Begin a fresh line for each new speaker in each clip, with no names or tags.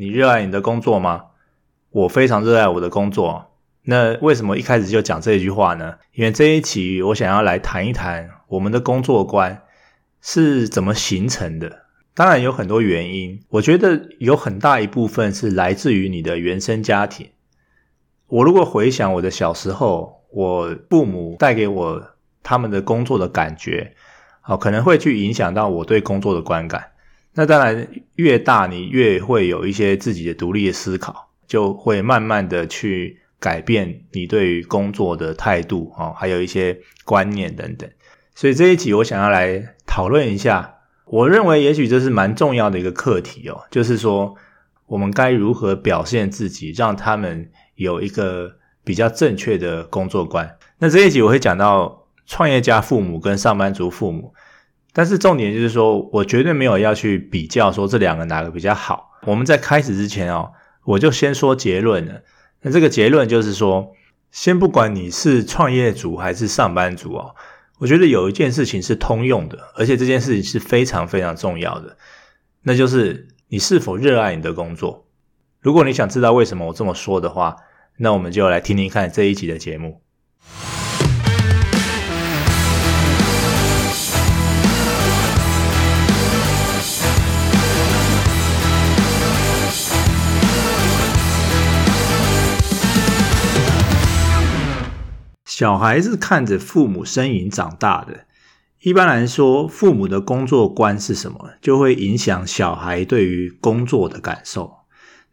你热爱你的工作吗？我非常热爱我的工作。那为什么一开始就讲这一句话呢？因为这一期我想要来谈一谈我们的工作观是怎么形成的。当然有很多原因，我觉得有很大一部分是来自于你的原生家庭。我如果回想我的小时候，我父母带给我他们的工作的感觉，好，可能会去影响到我对工作的观感。那当然，越大你越会有一些自己的独立的思考，就会慢慢的去改变你对于工作的态度啊，还有一些观念等等。所以这一集我想要来讨论一下，我认为也许这是蛮重要的一个课题哦，就是说我们该如何表现自己，让他们有一个比较正确的工作观。那这一集我会讲到创业家父母跟上班族父母。但是重点就是说，我绝对没有要去比较说这两个哪个比较好。我们在开始之前哦，我就先说结论了。那这个结论就是说，先不管你是创业族还是上班族哦，我觉得有一件事情是通用的，而且这件事情是非常非常重要的，那就是你是否热爱你的工作。如果你想知道为什么我这么说的话，那我们就来听听看这一集的节目。小孩是看着父母身影长大的。一般来说，父母的工作观是什么，就会影响小孩对于工作的感受。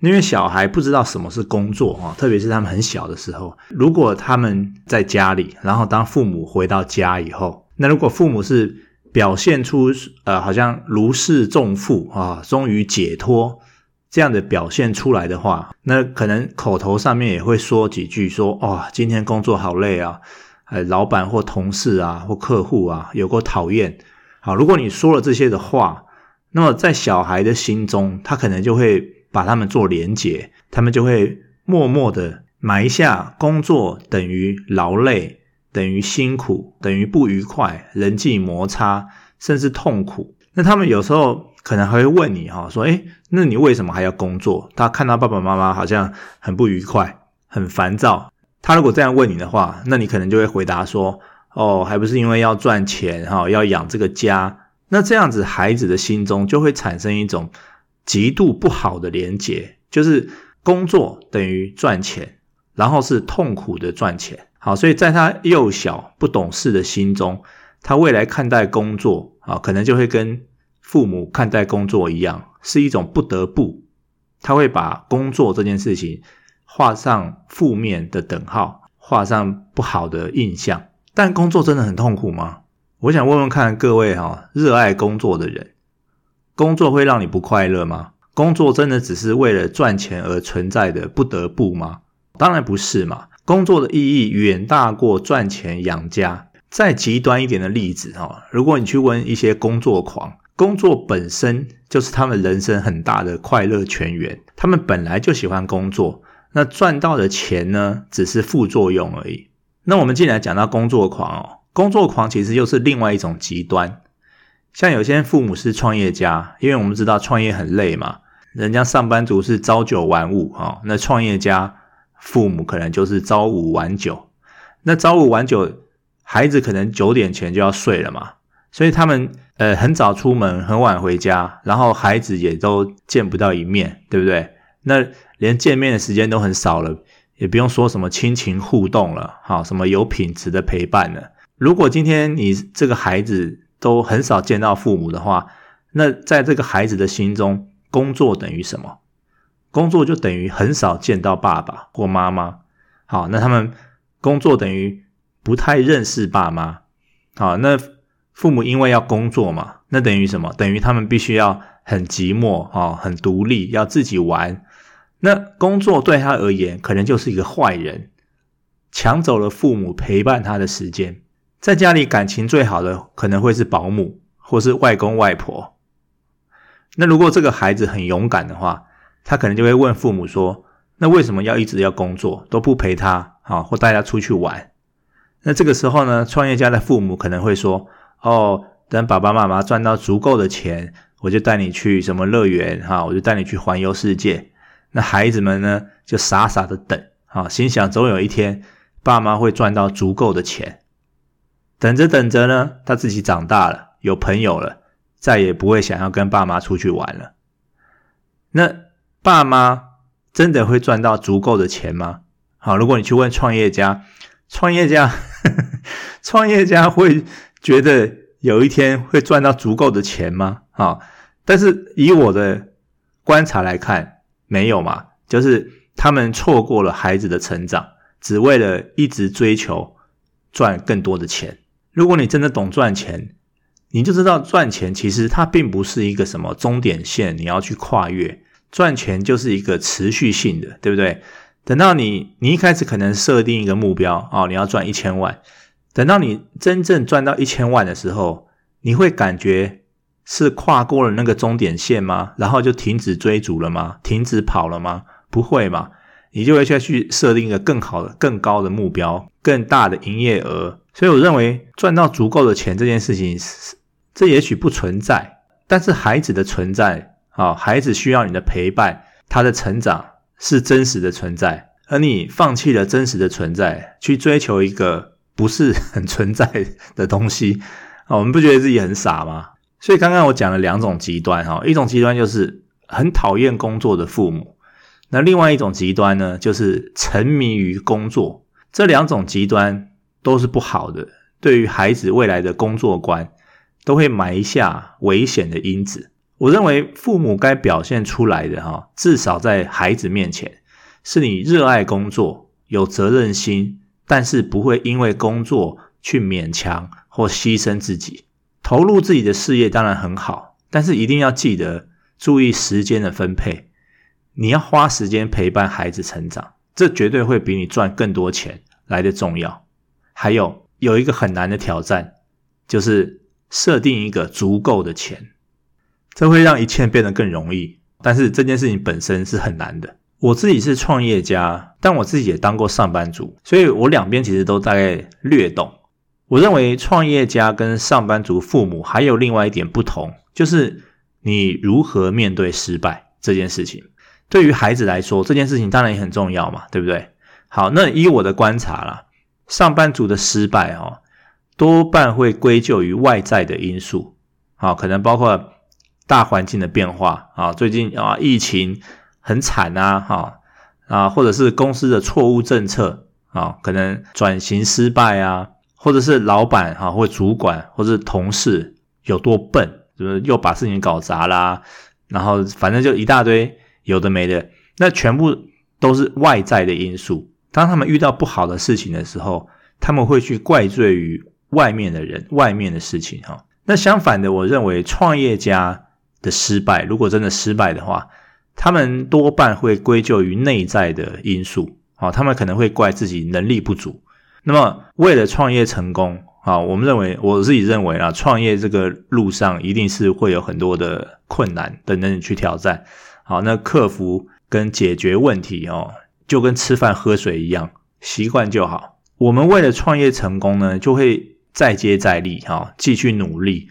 因为小孩不知道什么是工作啊，特别是他们很小的时候。如果他们在家里，然后当父母回到家以后，那如果父母是表现出呃好像如释重负啊，终于解脱。这样的表现出来的话，那可能口头上面也会说几句说，哦、哇，今天工作好累啊，呃，老板或同事啊或客户啊有过讨厌。好，如果你说了这些的话，那么在小孩的心中，他可能就会把他们做连结，他们就会默默的埋下工作等于劳累，等于辛苦，等于不愉快，人际摩擦，甚至痛苦。那他们有时候。可能还会问你哈，说，诶，那你为什么还要工作？他看到爸爸妈妈好像很不愉快、很烦躁。他如果这样问你的话，那你可能就会回答说，哦，还不是因为要赚钱哈，要养这个家。那这样子，孩子的心中就会产生一种极度不好的连结，就是工作等于赚钱，然后是痛苦的赚钱。好，所以在他幼小不懂事的心中，他未来看待工作啊，可能就会跟。父母看待工作一样，是一种不得不，他会把工作这件事情画上负面的等号，画上不好的印象。但工作真的很痛苦吗？我想问问看各位哈，热爱工作的人，工作会让你不快乐吗？工作真的只是为了赚钱而存在的不得不吗？当然不是嘛，工作的意义远大过赚钱养家。再极端一点的例子哈，如果你去问一些工作狂。工作本身就是他们人生很大的快乐泉源，他们本来就喜欢工作，那赚到的钱呢，只是副作用而已。那我们既然讲到工作狂哦，工作狂其实又是另外一种极端。像有些父母是创业家，因为我们知道创业很累嘛，人家上班族是朝九晚五啊，那创业家父母可能就是朝五晚九，那朝五晚九，孩子可能九点前就要睡了嘛。所以他们呃很早出门，很晚回家，然后孩子也都见不到一面，对不对？那连见面的时间都很少了，也不用说什么亲情互动了，好，什么有品质的陪伴了。如果今天你这个孩子都很少见到父母的话，那在这个孩子的心中，工作等于什么？工作就等于很少见到爸爸或妈妈。好，那他们工作等于不太认识爸妈。好，那。父母因为要工作嘛，那等于什么？等于他们必须要很寂寞啊，很独立，要自己玩。那工作对他而言，可能就是一个坏人，抢走了父母陪伴他的时间。在家里感情最好的，可能会是保姆或是外公外婆。那如果这个孩子很勇敢的话，他可能就会问父母说：“那为什么要一直要工作，都不陪他啊，或带他出去玩？”那这个时候呢，创业家的父母可能会说。哦，等爸爸妈妈赚到足够的钱，我就带你去什么乐园哈，我就带你去环游世界。那孩子们呢，就傻傻的等，啊，心想总有一天爸妈会赚到足够的钱。等着等着呢，他自己长大了，有朋友了，再也不会想要跟爸妈出去玩了。那爸妈真的会赚到足够的钱吗？好，如果你去问创业家，创业家，呵呵，创业家会觉得有一天会赚到足够的钱吗？啊，但是以我的观察来看，没有嘛，就是他们错过了孩子的成长，只为了一直追求赚更多的钱。如果你真的懂赚钱，你就知道赚钱其实它并不是一个什么终点线，你要去跨越。赚钱就是一个持续性的，对不对？等到你，你一开始可能设定一个目标哦，你要赚一千万。等到你真正赚到一千万的时候，你会感觉是跨过了那个终点线吗？然后就停止追逐了吗？停止跑了吗？不会嘛，你就会去去设定一个更好的、更高的目标，更大的营业额。所以我认为赚到足够的钱这件事情，这也许不存在，但是孩子的存在。啊，孩子需要你的陪伴，他的成长是真实的存在，而你放弃了真实的存在，去追求一个不是很存在的东西，啊，我们不觉得自己很傻吗？所以刚刚我讲了两种极端，哈，一种极端就是很讨厌工作的父母，那另外一种极端呢，就是沉迷于工作，这两种极端都是不好的，对于孩子未来的工作观都会埋下危险的因子。我认为父母该表现出来的哈，至少在孩子面前，是你热爱工作、有责任心，但是不会因为工作去勉强或牺牲自己。投入自己的事业当然很好，但是一定要记得注意时间的分配。你要花时间陪伴孩子成长，这绝对会比你赚更多钱来得重要。还有有一个很难的挑战，就是设定一个足够的钱。这会让一切变得更容易，但是这件事情本身是很难的。我自己是创业家，但我自己也当过上班族，所以我两边其实都大概略懂。我认为创业家跟上班族父母还有另外一点不同，就是你如何面对失败这件事情。对于孩子来说，这件事情当然也很重要嘛，对不对？好，那以我的观察啦，上班族的失败哦，多半会归咎于外在的因素，好，可能包括。大环境的变化啊，最近啊疫情很惨啊，哈啊，或者是公司的错误政策啊，可能转型失败啊，或者是老板哈或主管或者是同事有多笨，就是又把事情搞砸啦，然后反正就一大堆有的没的，那全部都是外在的因素。当他们遇到不好的事情的时候，他们会去怪罪于外面的人、外面的事情哈。那相反的，我认为创业家。的失败，如果真的失败的话，他们多半会归咎于内在的因素，啊，他们可能会怪自己能力不足。那么，为了创业成功，啊，我们认为，我自己认为啊，创业这个路上一定是会有很多的困难等等去挑战。好，那克服跟解决问题哦，就跟吃饭喝水一样，习惯就好。我们为了创业成功呢，就会再接再厉，哈，继续努力，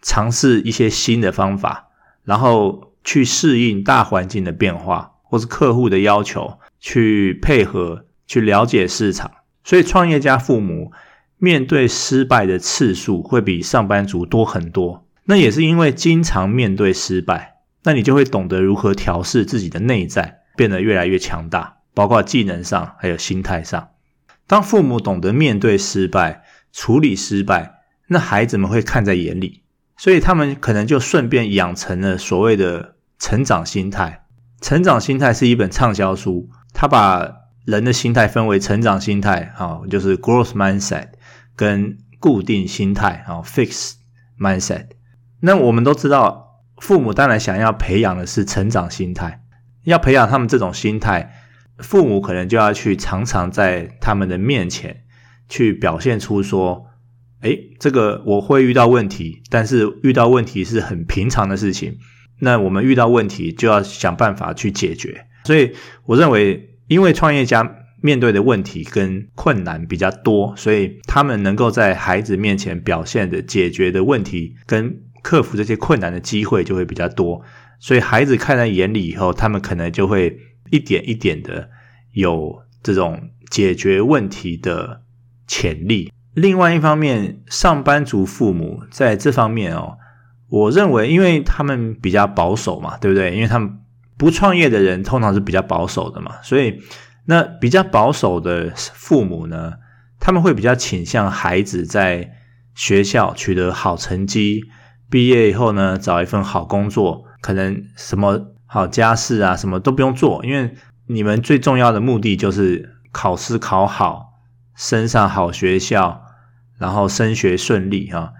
尝试一些新的方法。然后去适应大环境的变化，或是客户的要求，去配合，去了解市场。所以，创业家父母面对失败的次数会比上班族多很多。那也是因为经常面对失败，那你就会懂得如何调试自己的内在，变得越来越强大，包括技能上还有心态上。当父母懂得面对失败、处理失败，那孩子们会看在眼里。所以他们可能就顺便养成了所谓的成长心态。成长心态是一本畅销书，它把人的心态分为成长心态啊，就是 growth mindset 跟固定心态啊，fix mindset。那我们都知道，父母当然想要培养的是成长心态，要培养他们这种心态，父母可能就要去常常在他们的面前去表现出说。诶，这个我会遇到问题，但是遇到问题是很平常的事情。那我们遇到问题就要想办法去解决。所以我认为，因为创业家面对的问题跟困难比较多，所以他们能够在孩子面前表现的解决的问题跟克服这些困难的机会就会比较多。所以孩子看在眼里以后，他们可能就会一点一点的有这种解决问题的潜力。另外一方面，上班族父母在这方面哦，我认为，因为他们比较保守嘛，对不对？因为他们不创业的人通常是比较保守的嘛，所以那比较保守的父母呢，他们会比较倾向孩子在学校取得好成绩，毕业以后呢，找一份好工作，可能什么好家事啊，什么都不用做，因为你们最重要的目的就是考试考好。升上好学校，然后升学顺利哈，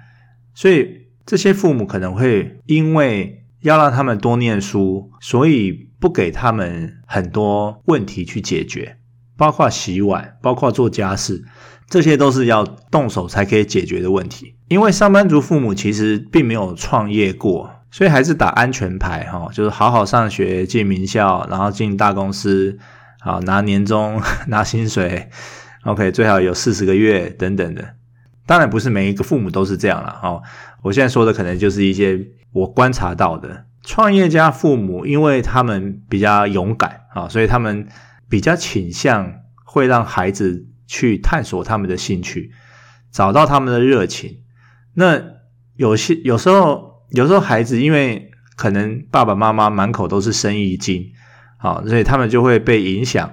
所以这些父母可能会因为要让他们多念书，所以不给他们很多问题去解决，包括洗碗，包括做家事，这些都是要动手才可以解决的问题。因为上班族父母其实并没有创业过，所以还是打安全牌哈，就是好好上学，进名校，然后进大公司，好拿年终，拿薪水。OK，最好有四十个月等等的，当然不是每一个父母都是这样了哦。我现在说的可能就是一些我观察到的创业家父母，因为他们比较勇敢啊，所以他们比较倾向会让孩子去探索他们的兴趣，找到他们的热情。那有些有时候，有时候孩子因为可能爸爸妈妈满口都是生意经啊，所以他们就会被影响。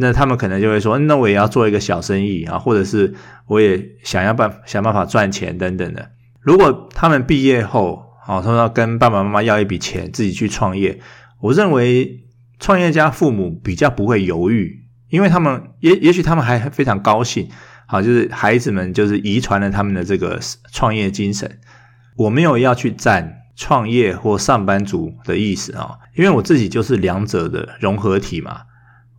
那他们可能就会说，那我也要做一个小生意啊，或者是我也想要办想办法赚钱等等的。如果他们毕业后，啊，他们要跟爸爸妈妈要一笔钱，自己去创业，我认为创业家父母比较不会犹豫，因为他们也也许他们还非常高兴，好，就是孩子们就是遗传了他们的这个创业精神。我没有要去占创业或上班族的意思啊，因为我自己就是两者的融合体嘛。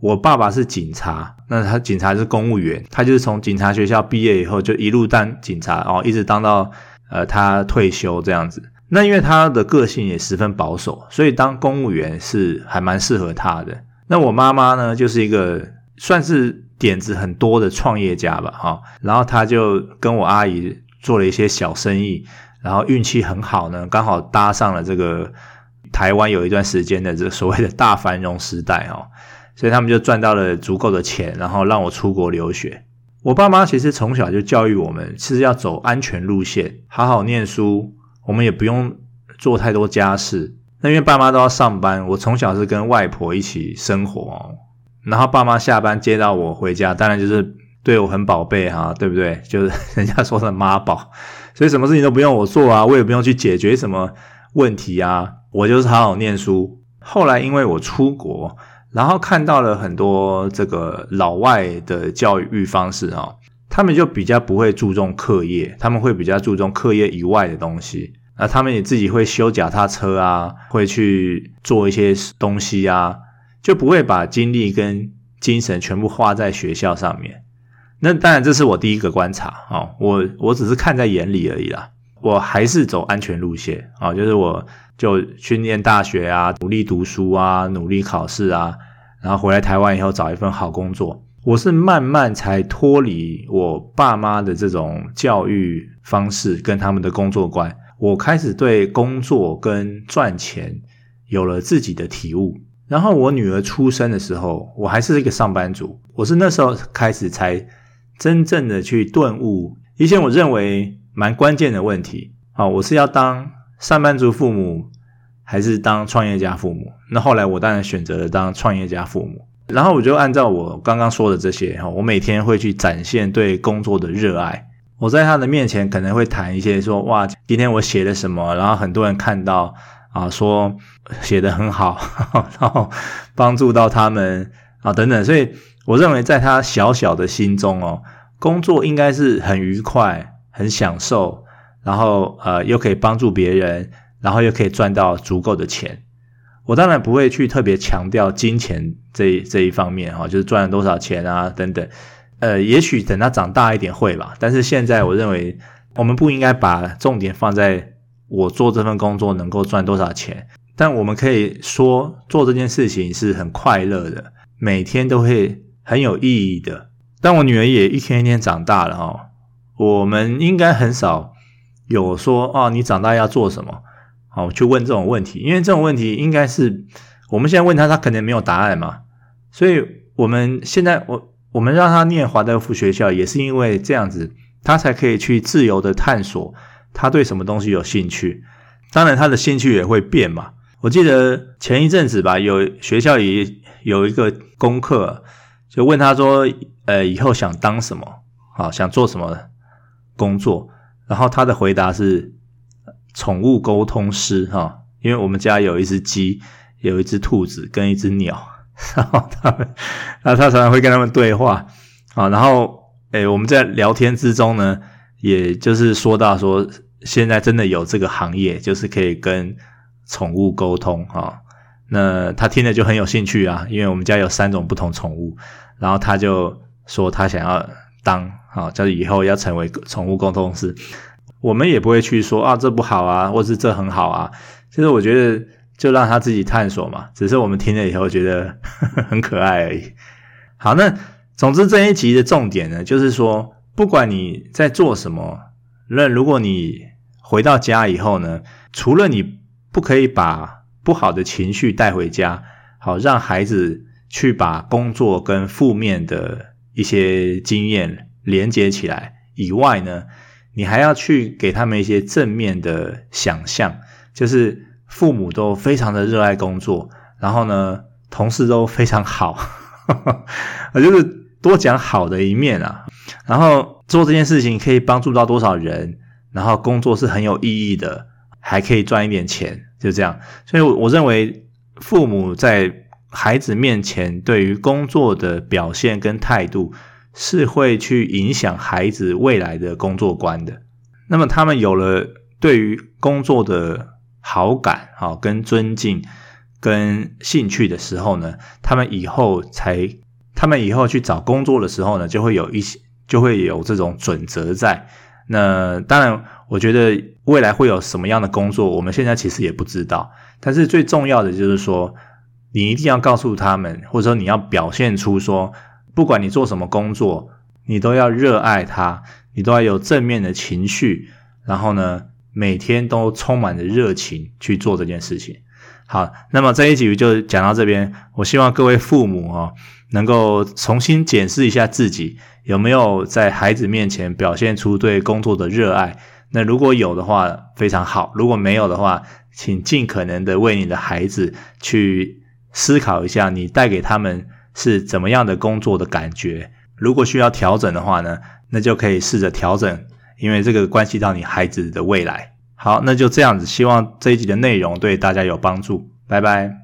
我爸爸是警察，那他警察是公务员，他就是从警察学校毕业以后就一路当警察哦，一直当到呃他退休这样子。那因为他的个性也十分保守，所以当公务员是还蛮适合他的。那我妈妈呢，就是一个算是点子很多的创业家吧，哈。然后他就跟我阿姨做了一些小生意，然后运气很好呢，刚好搭上了这个台湾有一段时间的这所谓的大繁荣时代，哈。所以他们就赚到了足够的钱，然后让我出国留学。我爸妈其实从小就教育我们，是要走安全路线，好好念书。我们也不用做太多家事。那因为爸妈都要上班，我从小是跟外婆一起生活。然后爸妈下班接到我回家，当然就是对我很宝贝哈，对不对？就是人家说的妈宝，所以什么事情都不用我做啊，我也不用去解决什么问题啊，我就是好好念书。后来因为我出国。然后看到了很多这个老外的教育方式啊，他们就比较不会注重课业，他们会比较注重课业以外的东西。那他们也自己会修脚踏车啊，会去做一些东西啊，就不会把精力跟精神全部花在学校上面。那当然这是我第一个观察啊，我我只是看在眼里而已啦，我还是走安全路线啊，就是我。就去念大学啊，努力读书啊，努力考试啊，然后回来台湾以后找一份好工作。我是慢慢才脱离我爸妈的这种教育方式跟他们的工作观，我开始对工作跟赚钱有了自己的体悟。然后我女儿出生的时候，我还是一个上班族，我是那时候开始才真正的去顿悟一些我认为蛮关键的问题。好，我是要当上班族父母。还是当创业家父母，那后来我当然选择了当创业家父母。然后我就按照我刚刚说的这些哈，我每天会去展现对工作的热爱。我在他的面前可能会谈一些说，哇，今天我写了什么，然后很多人看到啊，说写得很好，然后帮助到他们啊等等。所以我认为在他小小的心中哦，工作应该是很愉快、很享受，然后呃又可以帮助别人。然后又可以赚到足够的钱，我当然不会去特别强调金钱这这一方面哈，就是赚了多少钱啊等等，呃，也许等他长大一点会吧。但是现在我认为，我们不应该把重点放在我做这份工作能够赚多少钱，但我们可以说做这件事情是很快乐的，每天都会很有意义的。但我女儿也一天一天长大了哈，我们应该很少有说哦，你长大要做什么？好，去问这种问题，因为这种问题应该是我们现在问他，他可能没有答案嘛。所以我们现在我我们让他念华德福学校，也是因为这样子，他才可以去自由的探索他对什么东西有兴趣。当然，他的兴趣也会变嘛。我记得前一阵子吧，有学校也有一个功课，就问他说：“呃，以后想当什么？好，想做什么工作？”然后他的回答是宠物沟通师哈，因为我们家有一只鸡，有一只兔子跟一只鸟，然后他们，那他常常会跟他们对话啊，然后诶，我们在聊天之中呢，也就是说到说，现在真的有这个行业，就是可以跟宠物沟通哈，那他听了就很有兴趣啊，因为我们家有三种不同宠物，然后他就说他想要当。好，就是以后要成为宠物沟通师，我们也不会去说啊，这不好啊，或是这很好啊。其实我觉得就让他自己探索嘛，只是我们听了以后觉得呵 呵很可爱而已。好，那总之这一集的重点呢，就是说，不管你在做什么，那如果你回到家以后呢，除了你不可以把不好的情绪带回家，好，让孩子去把工作跟负面的一些经验。连接起来以外呢，你还要去给他们一些正面的想象，就是父母都非常的热爱工作，然后呢，同事都非常好，啊，就是多讲好的一面啊，然后做这件事情可以帮助到多少人，然后工作是很有意义的，还可以赚一点钱，就这样。所以我认为父母在孩子面前对于工作的表现跟态度。是会去影响孩子未来的工作观的。那么他们有了对于工作的好感，好跟尊敬跟兴趣的时候呢，他们以后才，他们以后去找工作的时候呢，就会有一些，就会有这种准则在。那当然，我觉得未来会有什么样的工作，我们现在其实也不知道。但是最重要的就是说，你一定要告诉他们，或者说你要表现出说。不管你做什么工作，你都要热爱它，你都要有正面的情绪，然后呢，每天都充满着热情去做这件事情。好，那么这一集就讲到这边。我希望各位父母哦，能够重新检视一下自己有没有在孩子面前表现出对工作的热爱。那如果有的话，非常好；如果没有的话，请尽可能的为你的孩子去思考一下，你带给他们。是怎么样的工作的感觉？如果需要调整的话呢，那就可以试着调整，因为这个关系到你孩子的未来。好，那就这样子，希望这一集的内容对大家有帮助。拜拜。